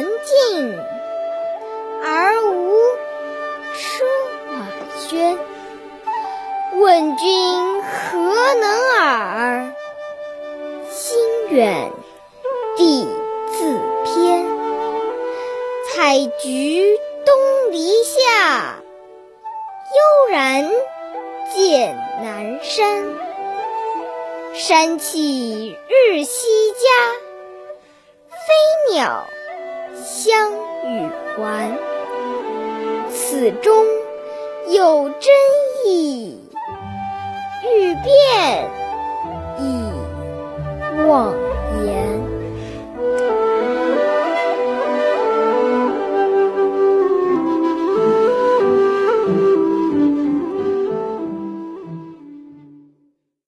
人静，而无车马喧。问君何能尔？心远地自偏。采菊东篱下，悠然见南山。山气日夕佳，飞鸟。相与还。此中有真意，欲辨已忘言。